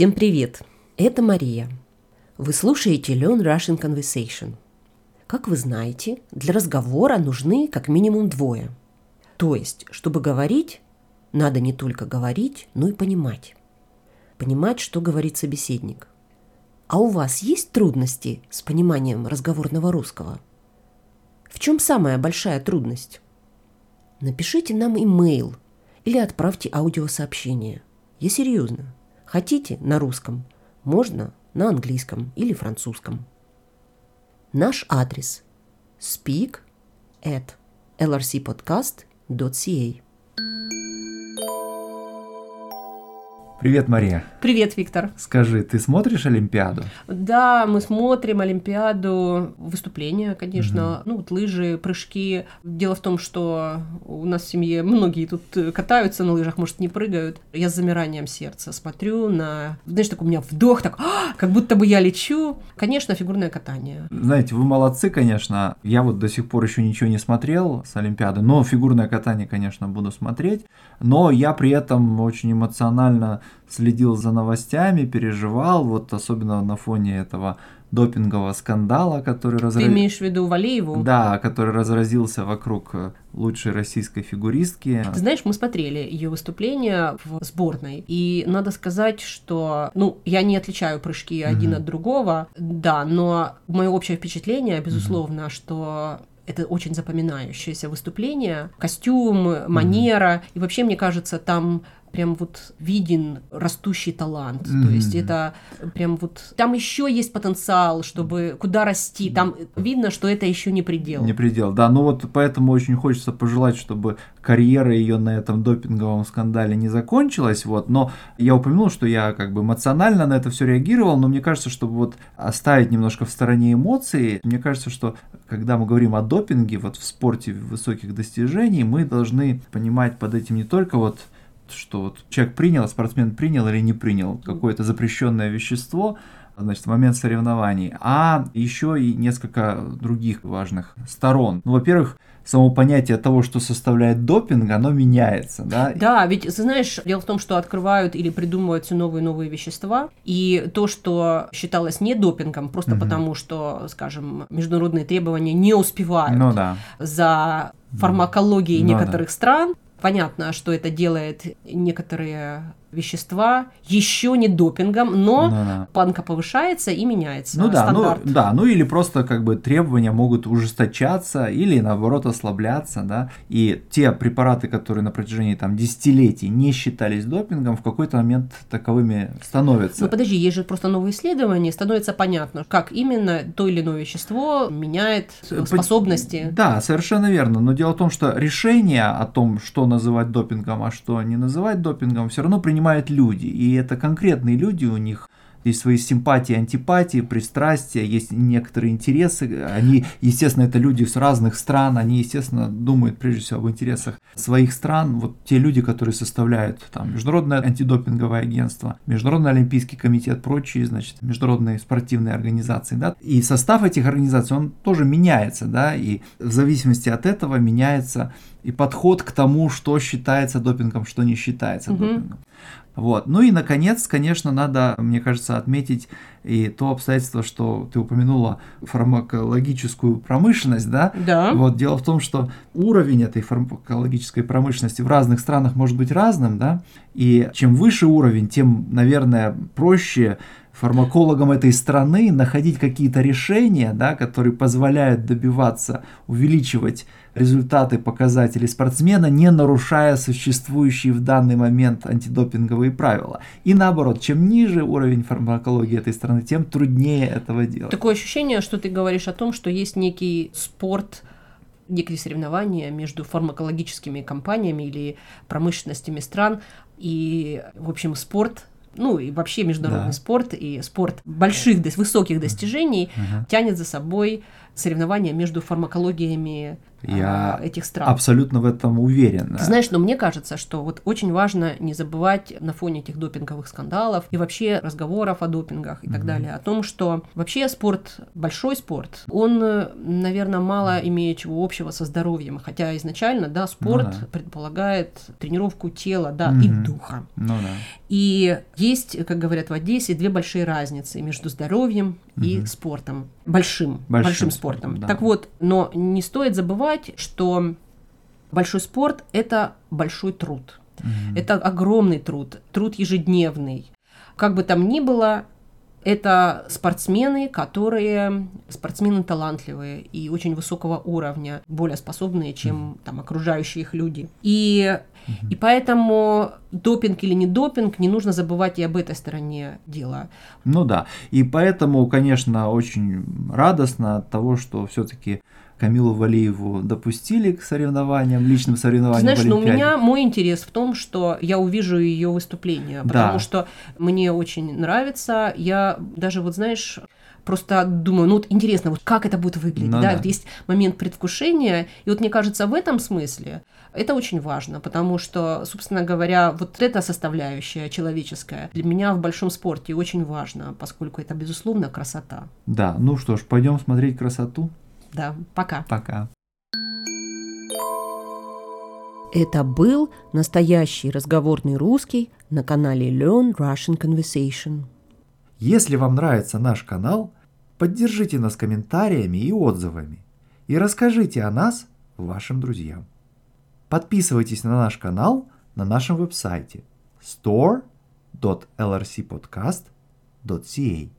Всем привет! Это Мария. Вы слушаете Learn Russian Conversation. Как вы знаете, для разговора нужны как минимум двое. То есть, чтобы говорить, надо не только говорить, но и понимать. Понимать, что говорит собеседник. А у вас есть трудности с пониманием разговорного русского? В чем самая большая трудность? Напишите нам имейл или отправьте аудиосообщение. Я серьезно. Хотите на русском? Можно на английском или французском. Наш адрес speak at lrcpodcast.ca Привет, Мария. Привет, Виктор. Скажи, ты смотришь Олимпиаду? Да, мы смотрим Олимпиаду, выступления, конечно, угу. ну вот лыжи, прыжки. Дело в том, что у нас в семье многие тут катаются на лыжах, может, не прыгают. Я с замиранием сердца смотрю на... Знаешь, так у меня вдох, так, а, как будто бы я лечу. Конечно, фигурное катание. Знаете, вы молодцы, конечно. Я вот до сих пор еще ничего не смотрел с Олимпиады, но фигурное катание, конечно, буду смотреть. Но я при этом очень эмоционально следил за новостями, переживал, вот особенно на фоне этого допингового скандала, который разразился. Ты имеешь в виду Валееву? Да, который разразился вокруг э, лучшей российской фигуристки. Ты знаешь, мы смотрели ее выступление в сборной, и надо сказать, что, ну, я не отличаю прыжки один mm-hmm. от другого, да, но мое общее впечатление, безусловно, mm-hmm. что это очень запоминающееся выступление, костюм, манера, mm-hmm. и вообще, мне кажется, там прям вот виден растущий талант. Mm-hmm. То есть это прям вот... Там еще есть потенциал, чтобы куда расти. Там видно, что это еще не предел. Не предел, да. Ну вот поэтому очень хочется пожелать, чтобы карьера ее на этом допинговом скандале не закончилась. Вот. Но я упомянул, что я как бы эмоционально на это все реагировал, но мне кажется, чтобы вот оставить немножко в стороне эмоции, мне кажется, что когда мы говорим о допинге вот в спорте высоких достижений, мы должны понимать под этим не только вот что вот человек принял, спортсмен принял или не принял какое-то запрещенное вещество, значит, в момент соревнований, а еще и несколько других важных сторон. Ну, во-первых, само понятие того, что составляет допинг, оно меняется, да? Да, ведь, знаешь, дело в том, что открывают или придумывают все новые и новые вещества, и то, что считалось не допингом, просто угу. потому, что, скажем, международные требования не успевают ну, да. за фармакологией ну, некоторых да. стран, Понятно, что это делает некоторые вещества еще не допингом, но да. планка повышается и меняется. Ну да, ну, да, ну или просто как бы требования могут ужесточаться или наоборот ослабляться, да. И те препараты, которые на протяжении там десятилетий не считались допингом, в какой-то момент таковыми становятся. Ну подожди, есть же просто новые исследования, становится понятно, как именно то или иное вещество меняет способности. Да, совершенно верно. Но дело в том, что решение о том, что называть допингом, а что не называть допингом, все равно принимают люди. И это конкретные люди у них есть свои симпатии, антипатии, пристрастия, есть некоторые интересы. Они, естественно, это люди с разных стран, они, естественно, думают прежде всего об интересах своих стран. Вот те люди, которые составляют там Международное антидопинговое агентство, Международный олимпийский комитет, прочие, значит, международные спортивные организации, да. И состав этих организаций, он тоже меняется, да, и в зависимости от этого меняется и подход к тому, что считается допингом, что не считается угу. допингом. Вот. Ну и, наконец, конечно, надо, мне кажется, отметить и то обстоятельство, что ты упомянула фармакологическую промышленность, да? Да. Вот дело в том, что уровень этой фармакологической промышленности в разных странах может быть разным, да? И чем выше уровень, тем, наверное, проще фармакологам этой страны находить какие-то решения, да, которые позволяют добиваться, увеличивать результаты, показатели спортсмена, не нарушая существующие в данный момент антидопинговые правила. И наоборот, чем ниже уровень фармакологии этой страны, тем труднее этого делать. Такое ощущение, что ты говоришь о том, что есть некий спорт, некие соревнования между фармакологическими компаниями или промышленностями стран, и, в общем, спорт ну и вообще международный да. спорт и спорт больших, высоких достижений uh-huh. тянет за собой соревнования между фармакологиями Я а, этих стран. Абсолютно в этом уверен. Ты знаешь, но мне кажется, что вот очень важно не забывать на фоне этих допинговых скандалов и вообще разговоров о допингах и так далее, о том, что вообще спорт, большой спорт, он, наверное, мало имеет чего общего со здоровьем, хотя изначально, да, спорт Ну да. предполагает тренировку тела, да, и Мгм. духа. Ну да. И есть, как говорят в Одессе, две большие разницы между здоровьем и Мгм. спортом. Большим, Большим большим, спортом, да. Так вот, но не стоит забывать, что большой спорт – это большой труд. Мгм. Это огромный труд, труд ежедневный. Как бы там ни было, это спортсмены, которые спортсмены талантливые и очень высокого уровня, более способные, чем там окружающие их люди. И, и поэтому допинг или не допинг, не нужно забывать и об этой стороне дела. Ну да. И поэтому, конечно, очень радостно от того, что все-таки Камилу Валиеву допустили к соревнованиям, личным соревнованиям знаешь, но у Олимпиаде. меня мой интерес в том, что я увижу ее выступление, Да. потому что мне очень нравится. Я даже вот знаешь просто думаю, ну вот интересно, вот как это будет выглядеть, Ну да, да. вот есть момент предвкушения, и вот мне кажется, в этом смысле это очень важно, потому что, собственно говоря, вот эта составляющая человеческая для меня в большом спорте очень важна, поскольку это, безусловно, красота. Да, ну что ж, пойдем смотреть красоту. Да, пока. Пока. Это был настоящий разговорный русский на канале Learn Russian Conversation. Если вам нравится наш канал, поддержите нас комментариями и отзывами и расскажите о нас вашим друзьям. Подписывайтесь на наш канал на нашем веб-сайте store.lrcpodcast.ca.